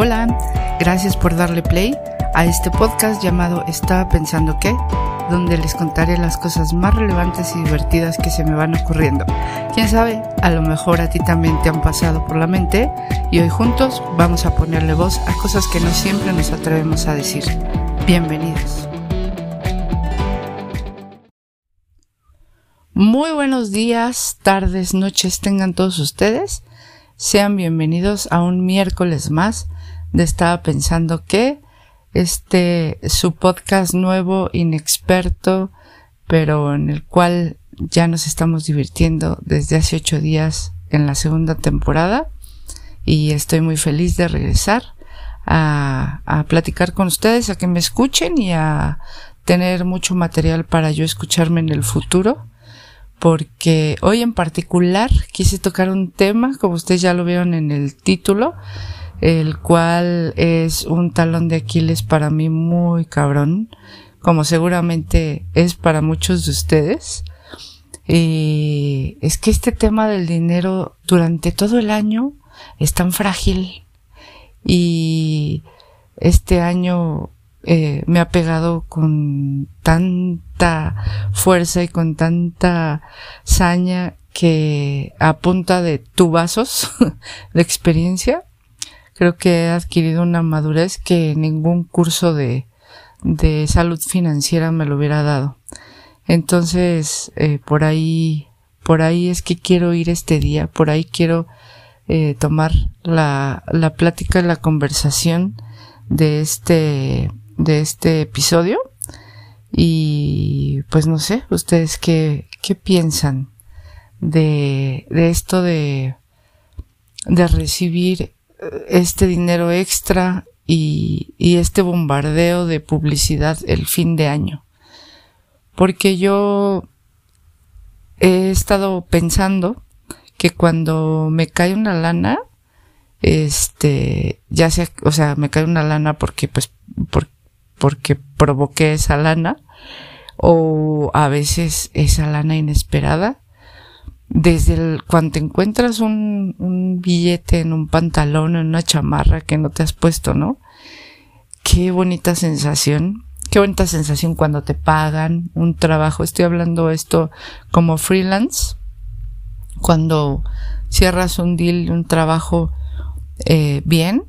Hola, gracias por darle play a este podcast llamado Estaba pensando qué, donde les contaré las cosas más relevantes y divertidas que se me van ocurriendo. Quién sabe, a lo mejor a ti también te han pasado por la mente y hoy juntos vamos a ponerle voz a cosas que no siempre nos atrevemos a decir. Bienvenidos. Muy buenos días, tardes, noches tengan todos ustedes. Sean bienvenidos a un miércoles más Estaba pensando que este su podcast nuevo, inexperto, pero en el cual ya nos estamos divirtiendo desde hace ocho días en la segunda temporada y estoy muy feliz de regresar a, a platicar con ustedes, a que me escuchen y a tener mucho material para yo escucharme en el futuro porque hoy en particular quise tocar un tema, como ustedes ya lo vieron en el título, el cual es un talón de Aquiles para mí muy cabrón, como seguramente es para muchos de ustedes. Y es que este tema del dinero durante todo el año es tan frágil y este año eh, me ha pegado con tanta fuerza y con tanta saña que a punta de tubazos de experiencia creo que he adquirido una madurez que ningún curso de, de salud financiera me lo hubiera dado. Entonces, eh, por ahí, por ahí es que quiero ir este día, por ahí quiero eh, tomar la, la plática, la conversación de este, de este episodio. Y pues no sé, ustedes qué, qué piensan de, de esto de, de recibir este dinero extra y, este bombardeo de publicidad el fin de año. Porque yo he estado pensando que cuando me cae una lana, este, ya sea, o sea, me cae una lana porque, pues, por, porque provoqué esa lana, o a veces esa lana inesperada, desde el, cuando te encuentras un, un billete en un pantalón, en una chamarra que no te has puesto, ¿no? Qué bonita sensación. Qué bonita sensación cuando te pagan un trabajo. Estoy hablando esto como freelance. Cuando cierras un deal, un trabajo eh, bien,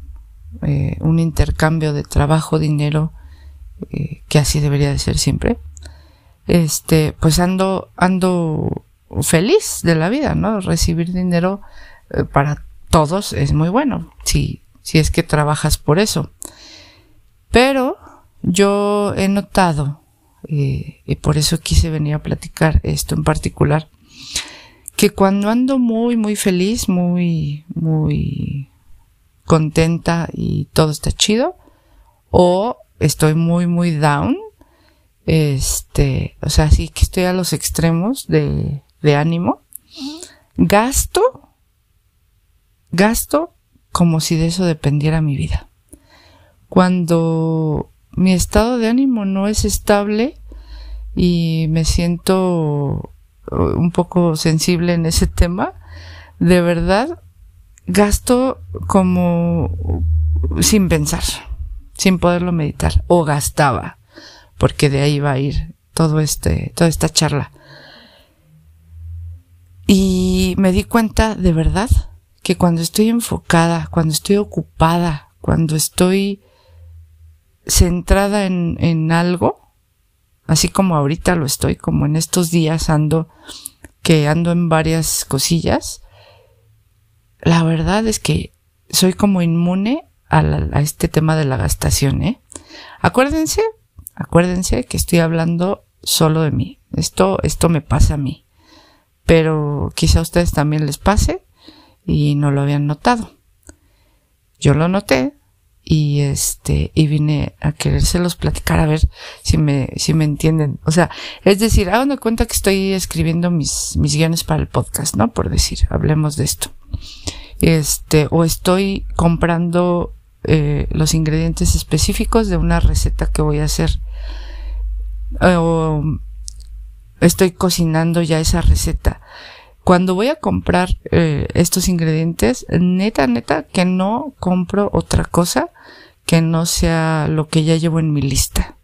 eh, un intercambio de trabajo, dinero, eh, que así debería de ser siempre. Este, pues ando, ando feliz de la vida, ¿no? Recibir dinero eh, para todos es muy bueno, si, si es que trabajas por eso. Pero yo he notado, eh, y por eso quise venir a platicar esto en particular, que cuando ando muy, muy feliz, muy, muy contenta y todo está chido, o estoy muy, muy down, este, o sea, sí que estoy a los extremos de de ánimo, gasto, gasto como si de eso dependiera mi vida. Cuando mi estado de ánimo no es estable y me siento uh, un poco sensible en ese tema, de verdad gasto como sin pensar, sin poderlo meditar, o gastaba, porque de ahí va a ir todo este, toda esta charla. Y me di cuenta de verdad que cuando estoy enfocada, cuando estoy ocupada, cuando estoy centrada en, en algo, así como ahorita lo estoy, como en estos días ando, que ando en varias cosillas, la verdad es que soy como inmune a, a, este tema de la gastación, ¿eh? Acuérdense, acuérdense que estoy hablando solo de mí. Esto, esto me pasa a mí pero quizá a ustedes también les pase y no lo habían notado. Yo lo noté y este y vine a querérselos platicar a ver si me si me entienden. O sea es decir hagan cuenta que estoy escribiendo mis mis guiones para el podcast no por decir hablemos de esto. Este o estoy comprando eh, los ingredientes específicos de una receta que voy a hacer. O estoy cocinando ya esa receta. cuando voy a comprar eh, estos ingredientes, neta, neta, que no compro otra cosa que no sea lo que ya llevo en mi lista.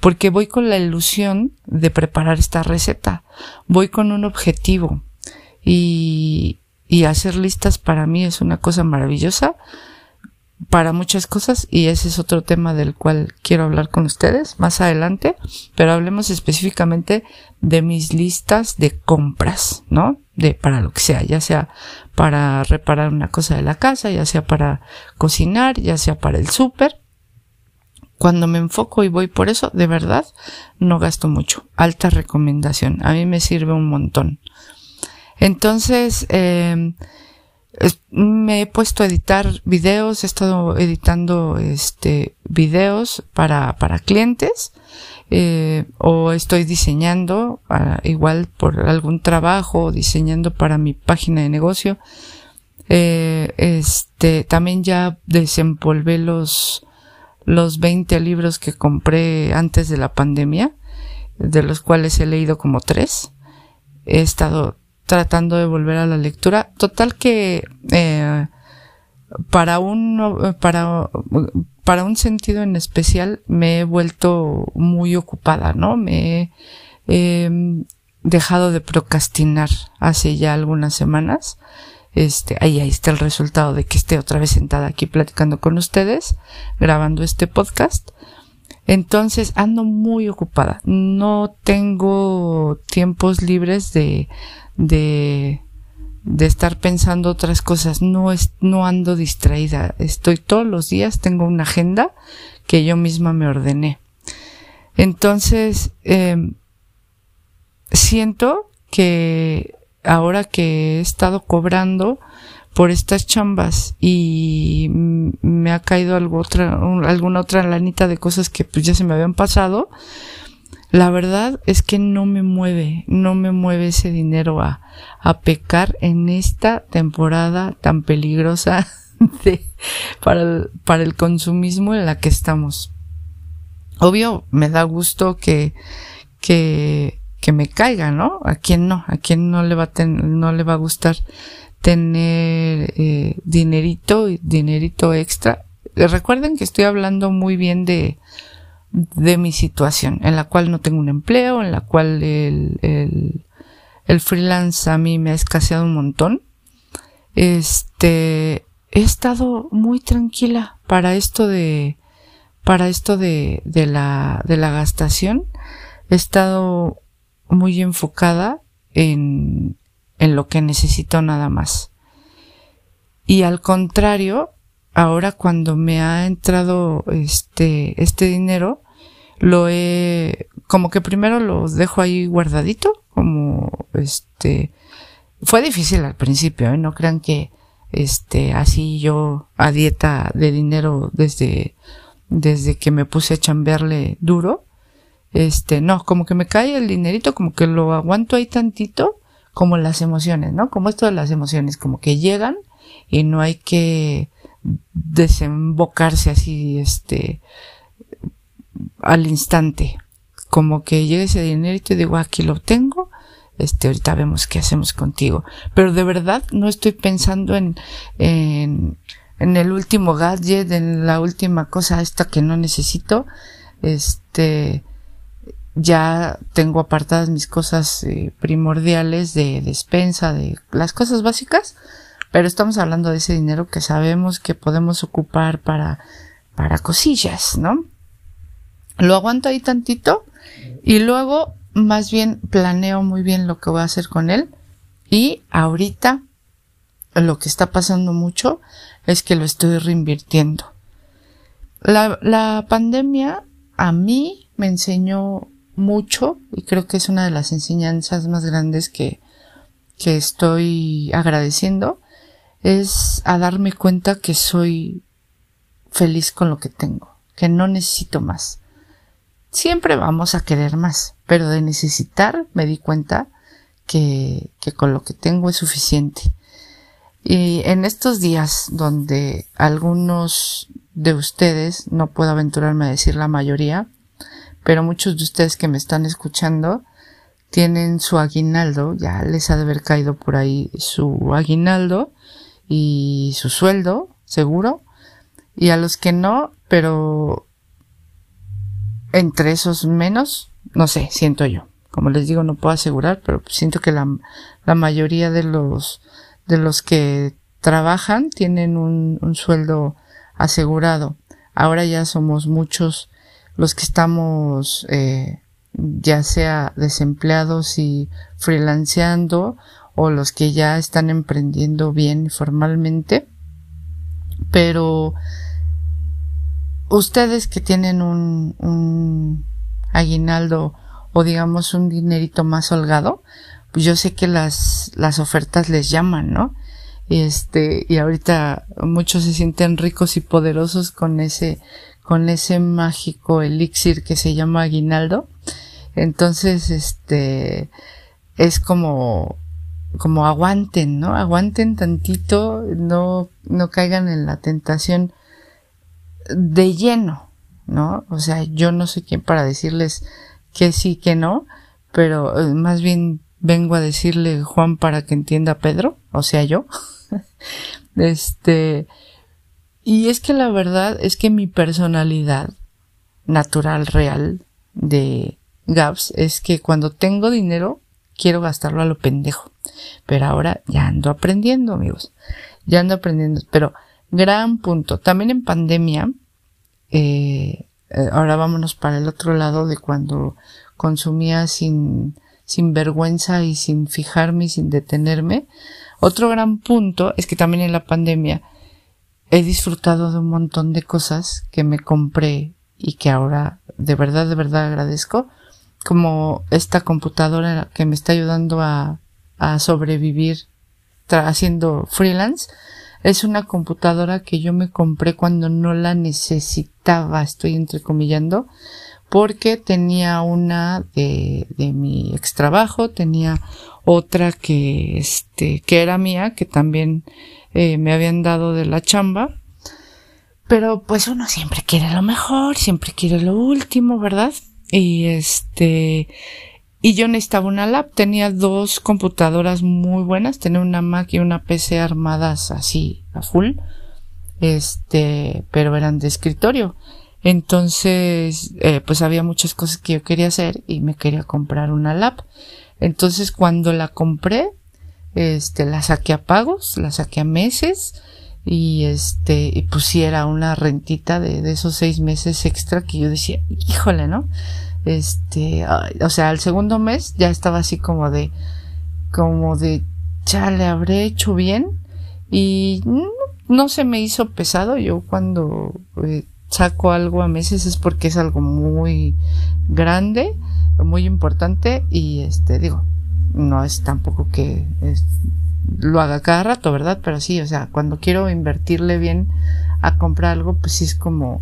Porque voy con la ilusión de preparar esta receta. Voy con un objetivo. Y, y hacer listas para mí es una cosa maravillosa para muchas cosas y ese es otro tema del cual quiero hablar con ustedes más adelante, pero hablemos específicamente de mis listas de compras, ¿no? De para lo que sea, ya sea para reparar una cosa de la casa, ya sea para cocinar, ya sea para el súper. Cuando me enfoco y voy por eso, de verdad, no gasto mucho. Alta recomendación. A mí me sirve un montón. Entonces, eh, me he puesto a editar videos, he estado editando este videos para, para clientes, eh, o estoy diseñando igual por algún trabajo, diseñando para mi página de negocio. Eh, este, también ya desempolvé los, los 20 libros que compré antes de la pandemia, de los cuales he leído como tres. He estado tratando de volver a la lectura. Total que eh, para un para para un sentido en especial me he vuelto muy ocupada, ¿no? Me he em, dejado de procrastinar hace ya algunas semanas. Este, ahí, ahí está el resultado de que esté otra vez sentada aquí platicando con ustedes, grabando este podcast. Entonces ando muy ocupada. No tengo tiempos libres de, de, de estar pensando otras cosas. No es, no ando distraída. Estoy todos los días, tengo una agenda que yo misma me ordené. Entonces, eh, siento que ahora que he estado cobrando por estas chambas y me ha caído algo otra, alguna otra lanita de cosas que pues ya se me habían pasado, la verdad es que no me mueve, no me mueve ese dinero a, pecar en esta temporada tan peligrosa para, el, consumismo en la que estamos. Obvio, me da gusto que, que, me caiga, ¿no? A quien no, a quien no le va a no le va a gustar tener eh, dinerito, dinerito extra. Recuerden que estoy hablando muy bien de, de mi situación, en la cual no tengo un empleo, en la cual el, el, el freelance a mí me ha escaseado un montón. Este, he estado muy tranquila para esto de, para esto de, de la, de la gastación. He estado muy enfocada en, en lo que necesito nada más. Y al contrario, ahora cuando me ha entrado este, este dinero, lo he, como que primero lo dejo ahí guardadito, como este, fue difícil al principio, ¿eh? no crean que este, así yo a dieta de dinero desde, desde que me puse a chambearle duro, este, no, como que me cae el dinerito, como que lo aguanto ahí tantito, como las emociones, ¿no? Como esto de las emociones, como que llegan y no hay que desembocarse así, este, al instante. Como que llega ese dinero y te digo, aquí lo tengo, este, ahorita vemos qué hacemos contigo. Pero de verdad no estoy pensando en, en, en el último gadget, en la última cosa esta que no necesito. Este, ya tengo apartadas mis cosas eh, primordiales de despensa, de las cosas básicas, pero estamos hablando de ese dinero que sabemos que podemos ocupar para, para cosillas, ¿no? Lo aguanto ahí tantito y luego más bien planeo muy bien lo que voy a hacer con él y ahorita lo que está pasando mucho es que lo estoy reinvirtiendo. La, la pandemia a mí me enseñó mucho y creo que es una de las enseñanzas más grandes que, que estoy agradeciendo es a darme cuenta que soy feliz con lo que tengo, que no necesito más. Siempre vamos a querer más, pero de necesitar me di cuenta que, que con lo que tengo es suficiente. Y en estos días donde algunos de ustedes, no puedo aventurarme a decir la mayoría, pero muchos de ustedes que me están escuchando tienen su aguinaldo, ya les ha de haber caído por ahí su aguinaldo y su sueldo, seguro. Y a los que no, pero entre esos menos, no sé, siento yo. Como les digo, no puedo asegurar, pero siento que la, mayoría de los, de los que trabajan tienen un sueldo asegurado. Ahora ya somos muchos los que estamos eh, ya sea desempleados y freelanceando o los que ya están emprendiendo bien formalmente. Pero ustedes que tienen un, un aguinaldo o digamos un dinerito más holgado, pues yo sé que las, las ofertas les llaman, ¿no? Este, y ahorita muchos se sienten ricos y poderosos con ese, con ese mágico elixir que se llama aguinaldo. Entonces, este, es como, como aguanten, ¿no? Aguanten tantito, no, no caigan en la tentación de lleno, ¿no? O sea, yo no sé quién para decirles que sí, que no, pero eh, más bien vengo a decirle Juan para que entienda Pedro, o sea, yo. este, y es que la verdad es que mi personalidad natural, real, de Gaps, es que cuando tengo dinero, quiero gastarlo a lo pendejo. Pero ahora ya ando aprendiendo, amigos. Ya ando aprendiendo. Pero, gran punto. También en pandemia, eh, eh, ahora vámonos para el otro lado de cuando consumía sin, sin vergüenza y sin fijarme y sin detenerme. Otro gran punto es que también en la pandemia he disfrutado de un montón de cosas que me compré y que ahora de verdad, de verdad agradezco, como esta computadora que me está ayudando a, sobrevivir haciendo freelance. Es una computadora que yo me compré cuando no la necesitaba, estoy entrecomillando, porque tenía una de, mi ex trabajo, tenía otra que, este, que era mía, que también eh, me habían dado de la chamba. Pero pues uno siempre quiere lo mejor, siempre quiere lo último, ¿verdad? Y este, y yo necesitaba una lap, tenía dos computadoras muy buenas, tenía una Mac y una PC armadas así a full, este, pero eran de escritorio. Entonces, eh, pues había muchas cosas que yo quería hacer y me quería comprar una lap. Entonces, cuando la compré, este, la saqué a pagos, la saqué a meses y este, y pusiera una rentita de, de esos seis meses extra que yo decía, híjole, ¿no? este, o sea, al segundo mes ya estaba así como de, como de, ya le habré hecho bien y no, se me hizo pesado. Yo cuando eh, saco algo a meses es porque es algo muy grande, muy importante y este, digo, no es tampoco que lo haga cada rato, ¿verdad? Pero sí, o sea, cuando quiero invertirle bien a comprar algo, pues sí es como,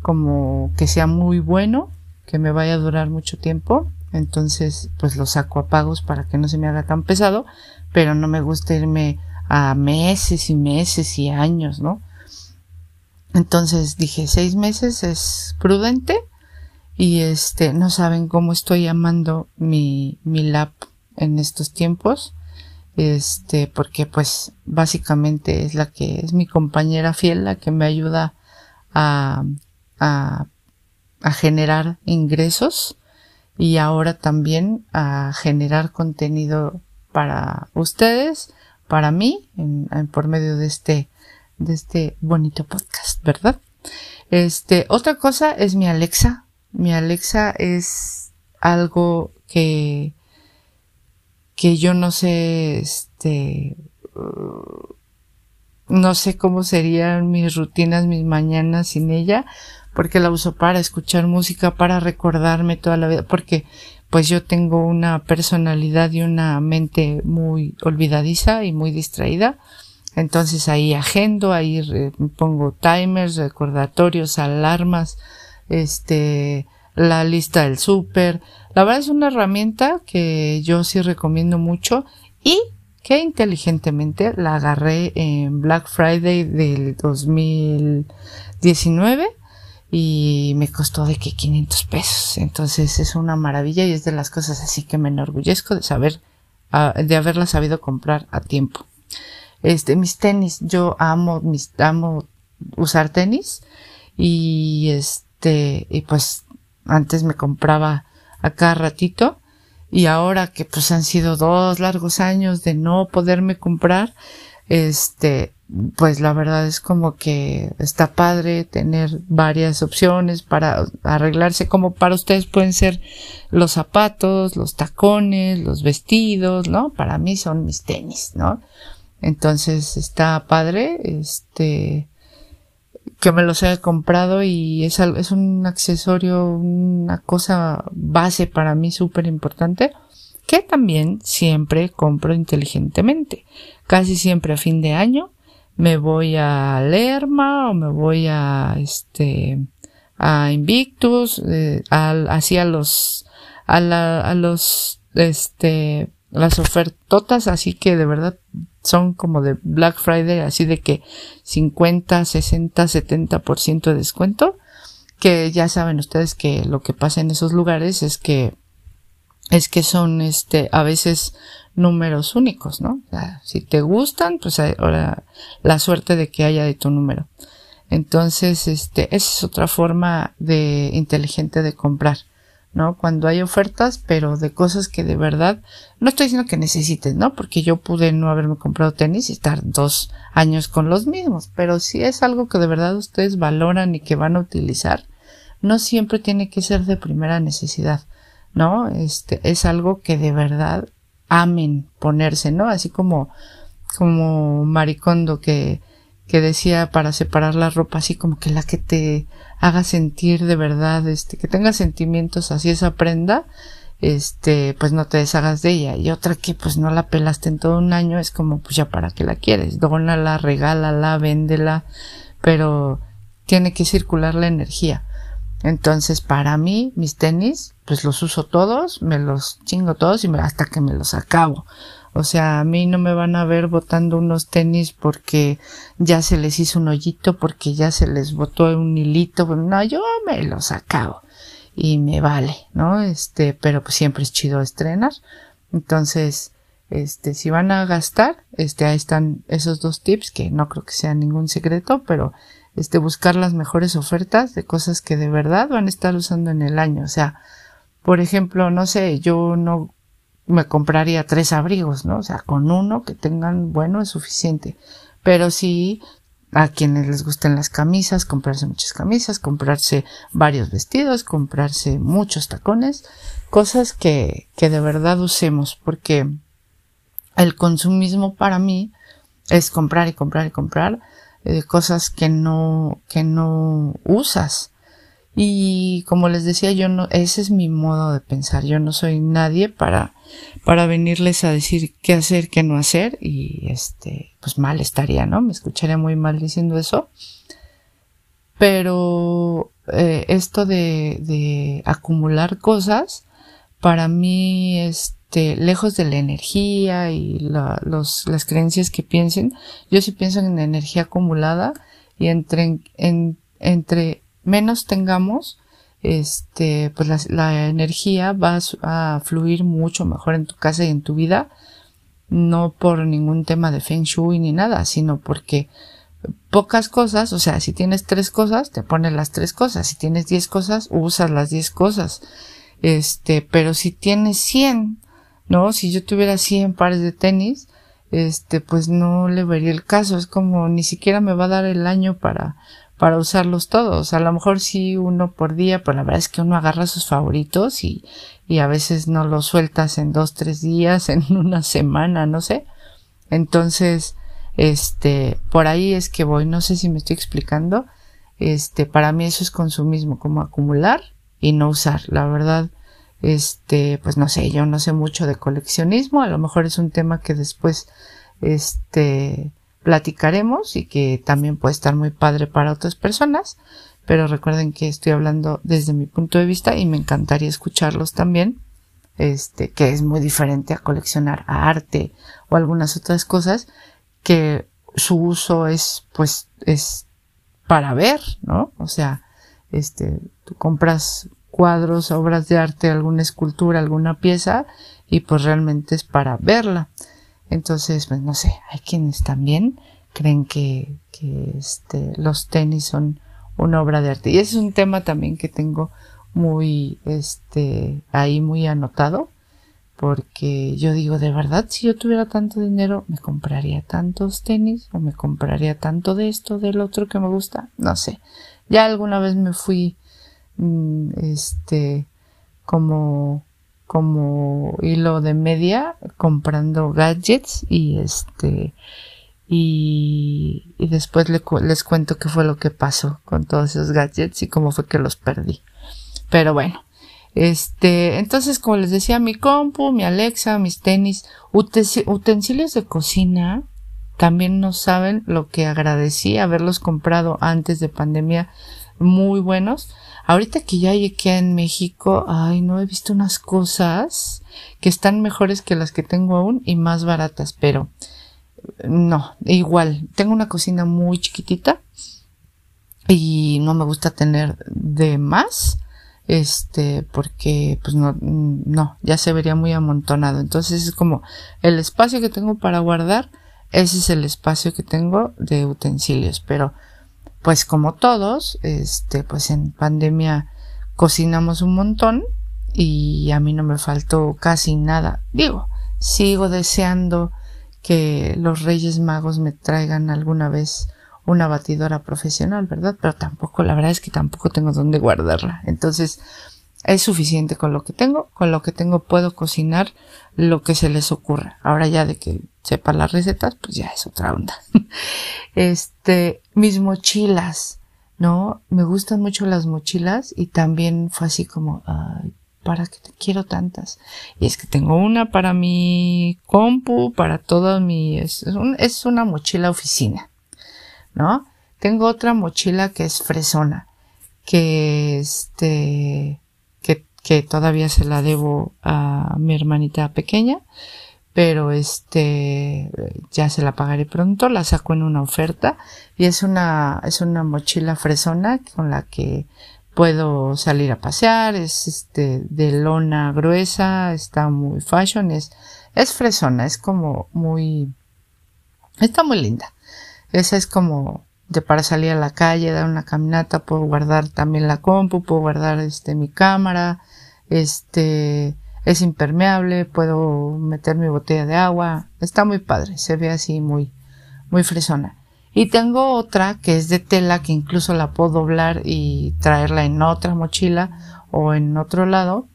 como que sea muy bueno que me vaya a durar mucho tiempo, entonces pues lo saco a pagos para que no se me haga tan pesado, pero no me gusta irme a meses y meses y años, ¿no? Entonces dije, seis meses es prudente y este, no saben cómo estoy amando mi, mi lap en estos tiempos, este, porque pues básicamente es la que es mi compañera fiel, la que me ayuda a, a a generar ingresos y ahora también a generar contenido para ustedes, para mí, en, por medio de este, de este bonito podcast, ¿verdad? Este, otra cosa es mi Alexa. Mi Alexa es algo que, que yo no sé, este, no sé cómo serían mis rutinas, mis mañanas sin ella, porque la uso para escuchar música, para recordarme toda la vida, porque pues yo tengo una personalidad y una mente muy olvidadiza y muy distraída. Entonces ahí agendo, ahí pongo timers, recordatorios, alarmas, este, la lista del súper. La verdad es una herramienta que yo sí recomiendo mucho y que inteligentemente la agarré en Black Friday del 2019 y me costó de que 500 pesos. Entonces es una maravilla y es de las cosas así que me enorgullezco de saber, ah, de haberla sabido comprar a tiempo. Este, mis tenis, yo amo mis, amo usar tenis y este, y pues antes me compraba a cada ratito y ahora que pues han sido dos largos años de no poderme comprar, este, pues la verdad es como que está padre tener varias opciones para arreglarse como para ustedes pueden ser los zapatos, los tacones, los vestidos, ¿no? Para mí son mis tenis, ¿no? Entonces está padre, este, que me los haya comprado y es, es un accesorio, una cosa base para mí súper importante que también siempre compro inteligentemente. Casi siempre a fin de año me voy a Lerma o me voy a este a Invictus, eh, así a los a, la, a los este las ofertotas así que de verdad son como de Black Friday, así de que 50, 60, 70% de descuento, que ya saben ustedes que lo que pasa en esos lugares es que es que son este a veces números únicos, ¿no? O sea, si te gustan, pues ahora la suerte de que haya de tu número. Entonces, este, esa es otra forma de inteligente de comprar. ¿No? Cuando hay ofertas, pero de cosas que de verdad, no estoy diciendo que necesites, ¿no? Porque yo pude no haberme comprado tenis y estar dos años con los mismos, pero si es algo que de verdad ustedes valoran y que van a utilizar, no siempre tiene que ser de primera necesidad, ¿no? Este, es algo que de verdad amen ponerse, ¿no? Así como, como Maricondo que, que decía para separar la ropa, así como que la que te haga sentir de verdad, este, que tenga sentimientos así esa prenda, este, pues no te deshagas de ella. Y otra que pues no la pelaste en todo un año, es como pues ya para qué la quieres, dónala, regálala, véndela, pero tiene que circular la energía. Entonces, para mí, mis tenis, pues los uso todos, me los chingo todos y me, hasta que me los acabo. O sea, a mí no me van a ver botando unos tenis porque ya se les hizo un hoyito, porque ya se les botó un hilito. No, yo me los acabo y me vale, ¿no? Este, pero pues siempre es chido estrenar. Entonces, este, si van a gastar, este, ahí están esos dos tips que no creo que sea ningún secreto, pero este, buscar las mejores ofertas de cosas que de verdad van a estar usando en el año. O sea, por ejemplo, no sé, yo no me compraría tres abrigos, ¿no? O sea, con uno que tengan bueno es suficiente. Pero sí, a quienes les gusten las camisas, comprarse muchas camisas, comprarse varios vestidos, comprarse muchos tacones, cosas que, que de verdad usemos, porque el consumismo para mí es comprar y comprar y comprar eh, cosas que no, que no usas. Y como les decía, yo no, ese es mi modo de pensar. Yo no soy nadie para, para venirles a decir qué hacer, qué no hacer. Y este, pues mal estaría, ¿no? Me escucharía muy mal diciendo eso. Pero eh, esto de, de acumular cosas, para mí, este, lejos de la energía y la, los, las creencias que piensen, yo sí pienso en energía acumulada y entre, en, entre menos tengamos, este, pues la, energía va a, fluir mucho mejor en tu casa y en tu vida, no por ningún tema de feng shui ni nada, sino porque pocas cosas, o sea, si tienes tres cosas, te pones las tres cosas, si tienes diez cosas, usas las diez cosas, este, pero si tienes cien, ¿no? Si yo tuviera cien pares de tenis, este, pues no le vería el caso, es como ni siquiera me va a dar el año para, para usarlos todos. A lo mejor sí uno por día, pero la verdad es que uno agarra sus favoritos y, y a veces no los sueltas en dos, tres días, en una semana, no sé. Entonces, este, por ahí es que voy, no sé si me estoy explicando. Este, para mí eso es consumismo, como acumular y no usar. La verdad, este, pues no sé, yo no sé mucho de coleccionismo, a lo mejor es un tema que después, este, platicaremos y que también puede estar muy padre para otras personas, pero recuerden que estoy hablando desde mi punto de vista y me encantaría escucharlos también, este, que es muy diferente a coleccionar arte o algunas otras cosas que su uso es, pues, es para ver, ¿no? O sea, este, tú compras cuadros, obras de arte, alguna escultura, alguna pieza y pues realmente es para verla. Entonces, pues no sé, hay quienes también creen que, que este, los tenis son una obra de arte. Y ese es un tema también que tengo muy, este, ahí muy anotado, porque yo digo, de verdad, si yo tuviera tanto dinero, me compraría tantos tenis o me compraría tanto de esto, del otro que me gusta, no sé. Ya alguna vez me fui, mm, este, como, como hilo de media comprando gadgets y este, y, después les cuento qué fue lo que pasó con todos esos gadgets y cómo fue que los perdí. Pero bueno, este, entonces como les decía, mi compu, mi Alexa, mis tenis, utensilios de cocina, también no saben lo que agradecí haberlos comprado antes de pandemia, muy buenos. Ahorita que ya llegué en México, ay, no he visto unas cosas que están mejores que las que tengo aún y más baratas, pero no, igual, tengo una cocina muy chiquitita y no me gusta tener de más, este, porque pues no, no, ya se vería muy amontonado. Entonces es como el espacio que tengo para guardar, ese es el espacio que tengo de utensilios, pero pues como todos, este, pues en pandemia cocinamos un montón y a mí no me faltó casi nada. Digo, sigo deseando que los Reyes Magos me traigan alguna vez una batidora profesional, ¿verdad? Pero tampoco, la verdad es que tampoco tengo dónde guardarla. Entonces, es suficiente con lo que tengo. Con lo que tengo puedo cocinar lo que se les ocurra. Ahora ya de que sepa las recetas, pues ya es otra onda. este, mis mochilas, ¿no? Me gustan mucho las mochilas y también fue así como, ay, ¿para qué te quiero tantas? Y es que tengo una para mi compu, para todo mi, es, es una mochila oficina, ¿no? Tengo otra mochila que es fresona, que este, que, todavía se la debo a mi hermanita pequeña, pero este, ya se la pagaré pronto, la saco en una oferta y es una, es una mochila fresona con la que puedo salir a pasear, es este de lona gruesa, está muy fashion, es, es fresona, es como muy, está muy linda. Esa es como de para salir a la calle, dar una caminata, puedo guardar también la compu, puedo guardar este mi cámara, este es impermeable, puedo meter mi botella de agua, está muy padre, se ve así muy, muy fresona. Y tengo otra que es de tela que incluso la puedo doblar y traerla en otra mochila o en otro lado,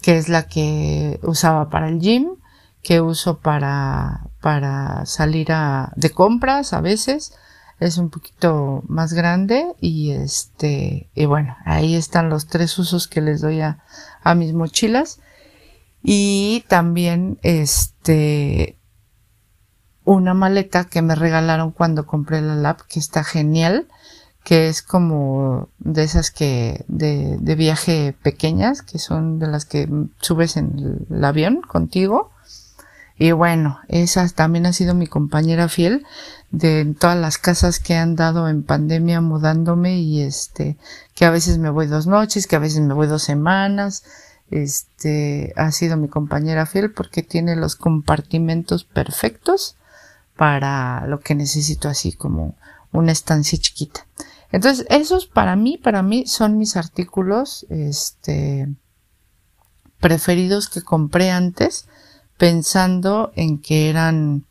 que es la que usaba para el gym, que uso para, para salir a, de compras a veces. Es un poquito más grande y este, y bueno, ahí están los tres usos que les doy a, a mis mochilas. Y también, este, una maleta que me regalaron cuando compré la lab, que está genial, que es como de esas que de, de viaje pequeñas, que son de las que subes en el, avión contigo. Y bueno, esa también ha sido mi compañera fiel de todas las casas que he andado en pandemia mudándome y este, que a veces me voy dos noches, que a veces me voy dos semanas. Este, ha sido mi compañera fiel porque tiene los compartimentos perfectos para lo que necesito así como una estancia chiquita. Entonces, esos para mí, para mí son mis artículos, este, preferidos que compré antes, pensando en que eran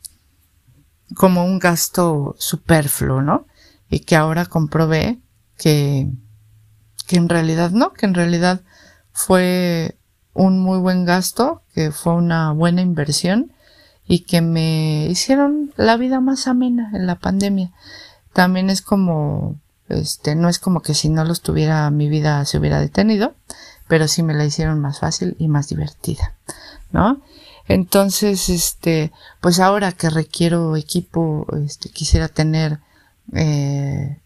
como un gasto superfluo, ¿no? Y que ahora comprobé que, que en realidad no, que en realidad fue un muy buen gasto, que fue una buena inversión y que me hicieron la vida más amena en la pandemia. También es como, este, no es como que si no los tuviera mi vida se hubiera detenido, pero sí me la hicieron más fácil y más divertida, ¿no? Entonces, este, pues ahora que requiero equipo, este, quisiera tener, eh,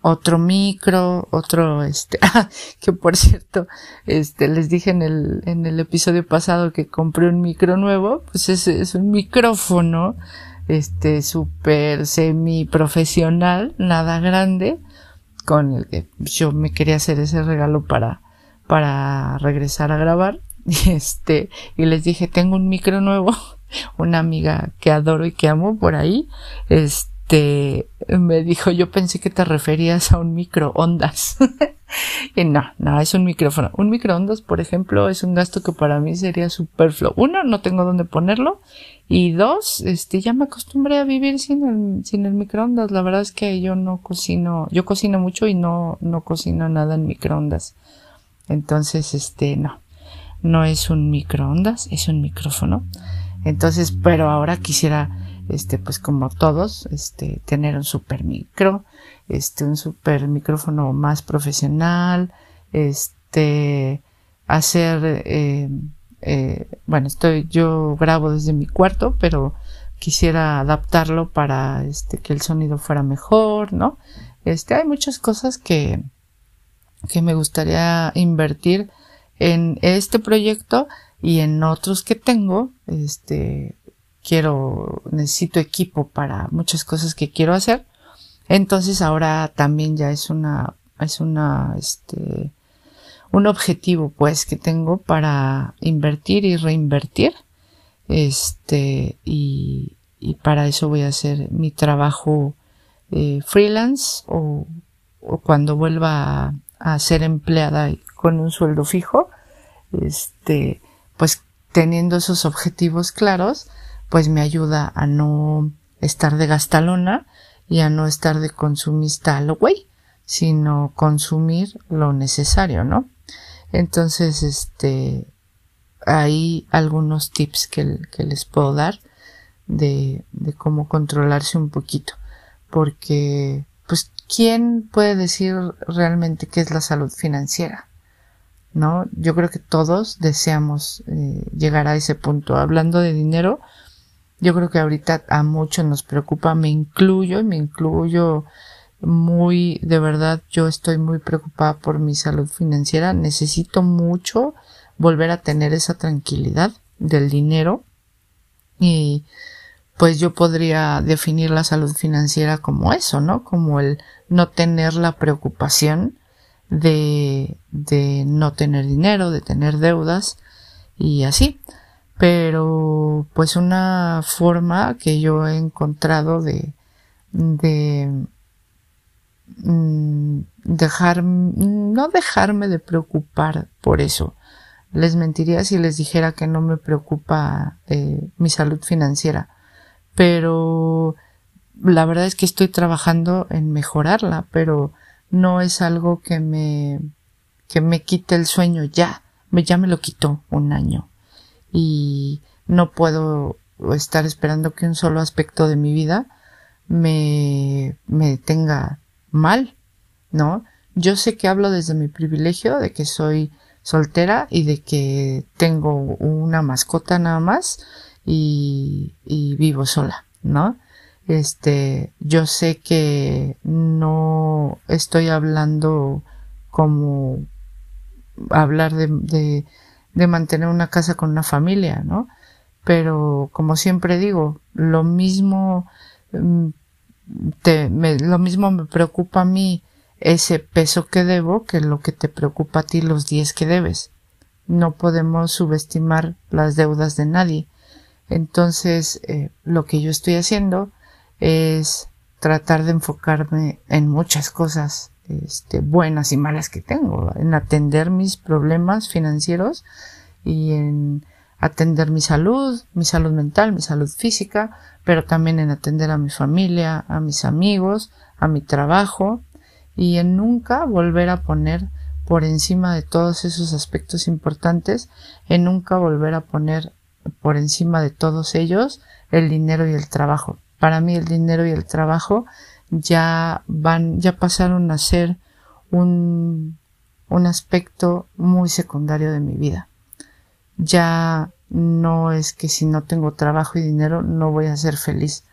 otro micro, otro, este, que por cierto, este, les dije en el, en el episodio pasado que compré un micro nuevo, pues es, es un micrófono, este, súper semi profesional, nada grande, con el que yo me quería hacer ese regalo para, para regresar a grabar. Este, y les dije, tengo un micro nuevo, una amiga que adoro y que amo por ahí, este, me dijo, yo pensé que te referías a un microondas. y no, no, es un micrófono. Un microondas, por ejemplo, es un gasto que para mí sería superfluo. Uno, no tengo dónde ponerlo. Y dos, este, ya me acostumbré a vivir sin el, sin el microondas. La verdad es que yo no cocino, yo cocino mucho y no, no cocino nada en microondas. Entonces, este, no, no es un microondas, es un micrófono. Entonces, pero ahora quisiera, este, pues como todos, este, tener un super micro, este, un super micrófono más profesional, este, hacer, eh, eh, bueno, estoy, yo grabo desde mi cuarto, pero quisiera adaptarlo para este, que el sonido fuera mejor, ¿no? Este, hay muchas cosas que, que me gustaría invertir en este proyecto y en otros que tengo, este, quiero, necesito equipo para muchas cosas que quiero hacer. Entonces ahora también ya es una, es una, este, un objetivo pues que tengo para invertir y reinvertir este y, y para eso voy a hacer mi trabajo eh, freelance o, o, cuando vuelva a, a, ser empleada con un sueldo fijo este pues teniendo esos objetivos claros pues me ayuda a no estar de gastalona y a no estar de consumista a lo güey sino consumir lo necesario, ¿no? Entonces, este, hay algunos tips que, les puedo dar de, cómo controlarse un poquito. Porque, pues, ¿quién puede decir realmente qué es la salud financiera? ¿No? Yo creo que todos deseamos eh, llegar a ese punto. Hablando de dinero, yo creo que ahorita a muchos nos preocupa, me incluyo y me incluyo muy, de verdad, yo estoy muy preocupada por mi salud financiera. Necesito mucho volver a tener esa tranquilidad del dinero y pues yo podría definir la salud financiera como eso, ¿no? Como el no tener la preocupación de, de no tener dinero, de tener deudas y así. Pero pues una forma que yo he encontrado de, de Mm, dejar, no dejarme de preocupar por eso. Les mentiría si les dijera que no me preocupa mi salud financiera, pero la verdad es que estoy trabajando en mejorarla, pero no es algo que me, que me quite el sueño ya, ya me lo quitó un año y no puedo estar esperando que un solo aspecto de mi vida me, me tenga mal, ¿no? Yo sé que hablo desde mi privilegio de que soy soltera y de que tengo una mascota nada más y, y vivo sola, ¿no? Este, yo sé que no estoy hablando como hablar de, de, de mantener una casa con una familia, ¿no? Pero como siempre digo, lo mismo mm, te, me, lo mismo me preocupa a mí ese peso que debo que lo que te preocupa a ti los 10 que debes. No podemos subestimar las deudas de nadie. Entonces, eh, lo que yo estoy haciendo es tratar de enfocarme en muchas cosas este, buenas y malas que tengo, en atender mis problemas financieros y en atender mi salud, mi salud mental, mi salud física, pero también en atender a mi familia, a mis amigos, a mi trabajo y en nunca volver a poner por encima de todos esos aspectos importantes, en nunca volver a poner por encima de todos ellos el dinero y el trabajo. Para mí el dinero y el trabajo ya van, ya pasaron a ser un, un aspecto muy secundario de mi vida. Ya no es que si no tengo trabajo y dinero no voy a ser feliz.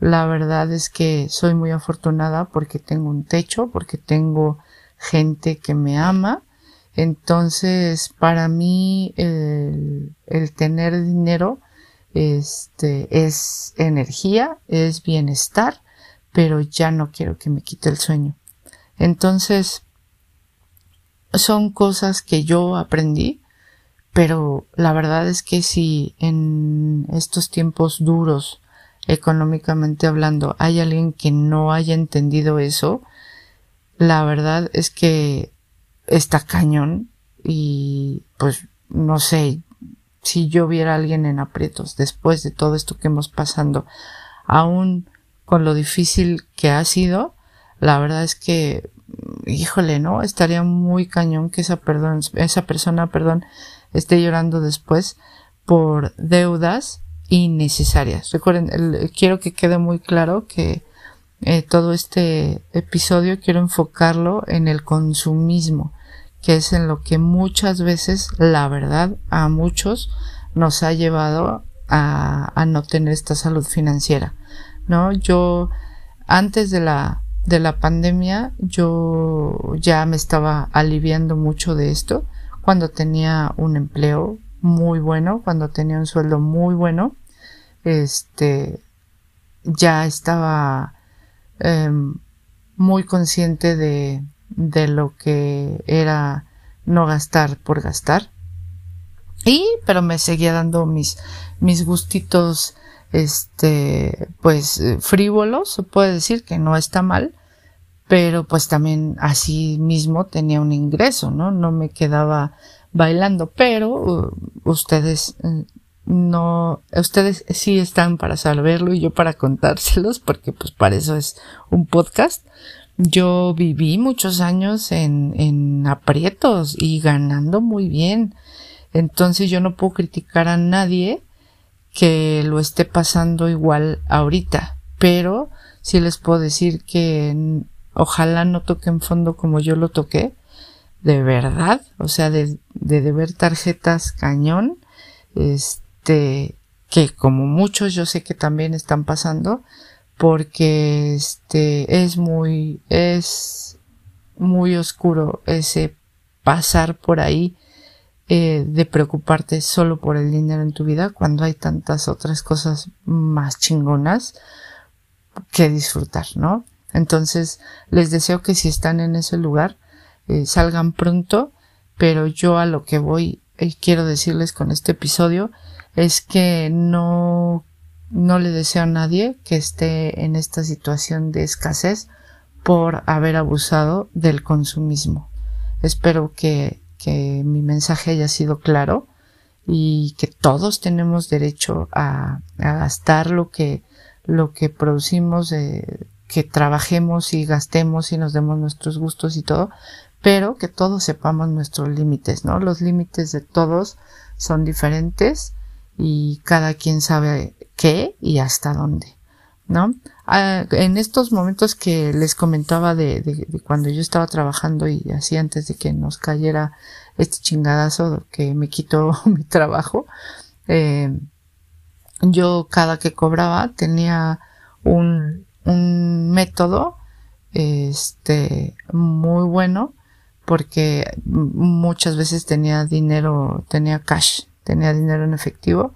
La verdad es que soy muy afortunada porque tengo un techo, porque tengo gente que me ama. Entonces, para mí, el, el tener dinero, este, es energía, es bienestar, pero ya no quiero que me quite el sueño. Entonces, son cosas que yo aprendí, pero la verdad es que si en estos tiempos duros, económicamente hablando, hay alguien que no haya entendido eso, la verdad es que está cañón y pues no sé, si yo viera a alguien en aprietos después de todo esto que hemos pasando, aún con lo difícil que ha sido, la verdad es que, híjole, ¿no? Estaría muy cañón que esa, perdón, esa persona, perdón, esté llorando después por deudas innecesarias. Recuerden, quiero que quede muy claro que eh, todo este episodio quiero enfocarlo en el consumismo, que es en lo que muchas veces, la verdad, a muchos nos ha llevado a, a no tener esta salud financiera. ¿No? Yo, antes de la, de la pandemia, yo ya me estaba aliviando mucho de esto cuando tenía un empleo muy bueno, cuando tenía un sueldo muy bueno, este, ya estaba em, muy consciente de, de lo que era no gastar por gastar. Y, pero me seguía dando mis, mis gustitos, este, pues, frívolos, se puede decir que no está mal, pero pues también así mismo tenía un ingreso, ¿no? No me quedaba bailando, pero uh, ustedes uh, no, ustedes sí están para saberlo y yo para contárselos, porque pues para eso es un podcast. Yo viví muchos años en, en aprietos y ganando muy bien. Entonces yo no puedo criticar a nadie que lo esté pasando igual ahorita, pero sí les puedo decir que ojalá no toquen fondo como yo lo toqué, de verdad, o sea, de, de ver tarjetas cañón, este, que como muchos yo sé que también están pasando, porque este, es muy, es muy oscuro ese pasar por ahí, eh, de preocuparte solo por el dinero en tu vida cuando hay tantas otras cosas más chingonas que disfrutar, ¿no? Entonces, les deseo que si están en ese lugar, eh, salgan pronto, pero yo a lo que voy y quiero decirles con este episodio es que no, no le deseo a nadie que esté en esta situación de escasez por haber abusado del consumismo. Espero que, que mi mensaje haya sido claro y que todos tenemos derecho a, gastar lo que, lo que producimos de, que trabajemos y gastemos y nos demos nuestros gustos y todo, pero que todos sepamos nuestros límites, ¿no? Los límites de todos son diferentes y cada quien sabe qué y hasta dónde, ¿no? Ah, en estos momentos que les comentaba de, cuando yo estaba trabajando y así antes de que nos cayera este chingadazo que me quitó mi trabajo, eh, yo cada que cobraba tenía un un método este muy bueno porque muchas veces tenía dinero, tenía cash, tenía dinero en efectivo.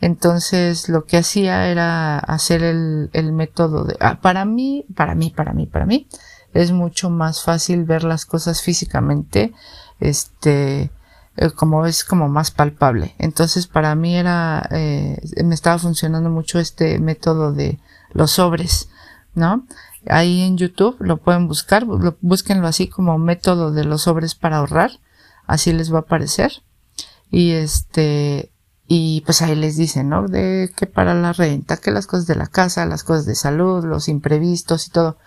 Entonces lo que hacía era hacer el, el método de, ah, para mí, para mí, para mí, para mí, es mucho más fácil ver las cosas físicamente, este, eh, como es como más palpable. Entonces para mí era, eh, me estaba funcionando mucho este método de los sobres. ¿no? Ahí en YouTube lo pueden buscar, búsquenlo así como método de los sobres para ahorrar, así les va a aparecer. Y este, y pues ahí les dicen, ¿no? De que para la renta, que las cosas de la casa, las cosas de salud, los imprevistos y todo.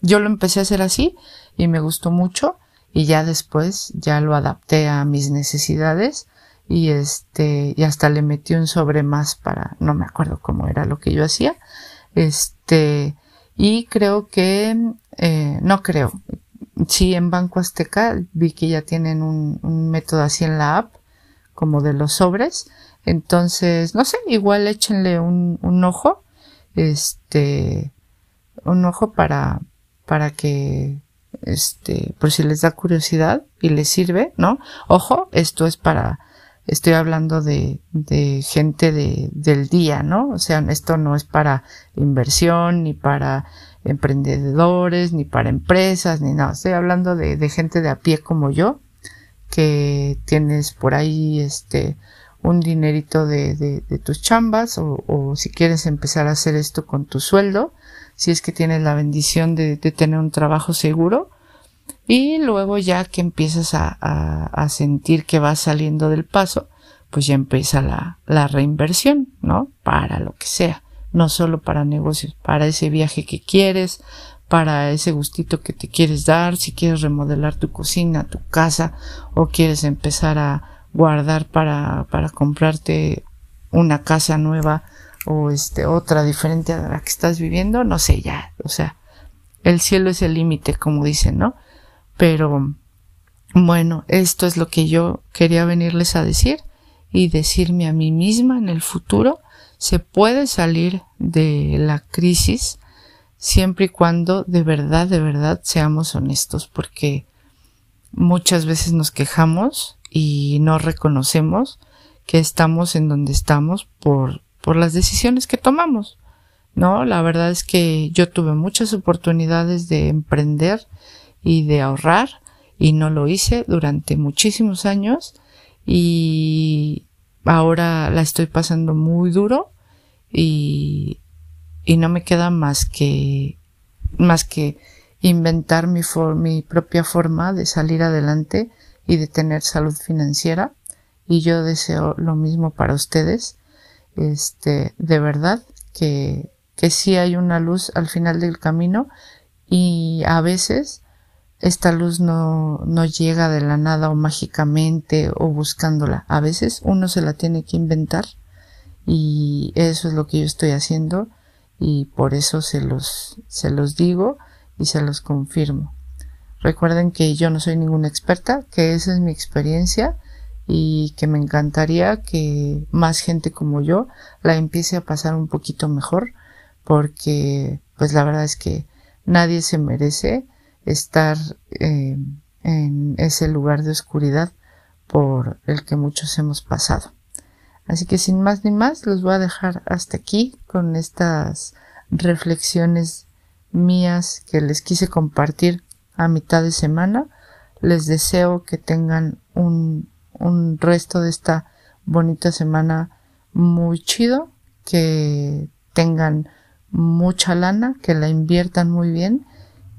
Yo lo empecé a hacer así y me gustó mucho y ya después ya lo adapté a mis necesidades y este, y hasta le metí un sobre más para, no me acuerdo cómo era lo que yo hacía. Este, y creo que, eh, no creo, sí en Banco Azteca vi que ya tienen un, un método así en la app, como de los sobres. Entonces, no sé, igual échenle un, un ojo, este, un ojo para, para que, este, por si les da curiosidad y les sirve, ¿no? Ojo, esto es para estoy hablando de, de gente de, del día, ¿no? O sea, esto no es para inversión ni para emprendedores, ni para empresas, ni nada. Estoy hablando de, de gente de a pie como yo, que tienes por ahí este un dinerito de, de, de tus chambas o, o, si quieres empezar a hacer esto con tu sueldo, si es que tienes la bendición de, de tener un trabajo seguro y luego ya que empiezas a, a, a, sentir que vas saliendo del paso, pues ya empieza la, la reinversión, ¿no? Para lo que sea, no solo para negocios, para ese viaje que quieres, para ese gustito que te quieres dar, si quieres remodelar tu cocina, tu casa, o quieres empezar a guardar para, para comprarte una casa nueva o este otra diferente a la que estás viviendo, no sé ya, o sea, el cielo es el límite, como dicen, ¿no? Pero bueno, esto es lo que yo quería venirles a decir y decirme a mí misma en el futuro, se puede salir de la crisis siempre y cuando de verdad, de verdad seamos honestos, porque muchas veces nos quejamos y no reconocemos que estamos en donde estamos por, por las decisiones que tomamos. No, la verdad es que yo tuve muchas oportunidades de emprender y de ahorrar y no lo hice durante muchísimos años y ahora la estoy pasando muy duro y, y no me queda más que más que inventar mi, mi propia forma de salir adelante y de tener salud financiera y yo deseo lo mismo para ustedes este de verdad que que sí hay una luz al final del camino y a veces esta luz no, no llega de la nada o mágicamente o buscándola. A veces uno se la tiene que inventar y eso es lo que yo estoy haciendo y por eso se los, se los digo y se los confirmo. Recuerden que yo no soy ninguna experta, que esa es mi experiencia y que me encantaría que más gente como yo la empiece a pasar un poquito mejor porque pues la verdad es que nadie se merece estar eh, en ese lugar de oscuridad por el que muchos hemos pasado. Así que sin más ni más los voy a dejar hasta aquí con estas reflexiones mías que les quise compartir a mitad de semana. Les deseo que tengan un, un resto de esta bonita semana muy chido, que tengan mucha lana, que la inviertan muy bien,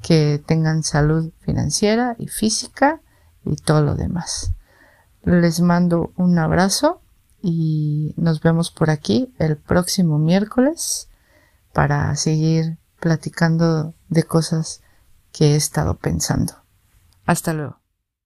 que tengan salud financiera y física y todo lo demás. Les mando un abrazo y nos vemos por aquí el próximo miércoles para seguir platicando de cosas que he estado pensando. Hasta luego.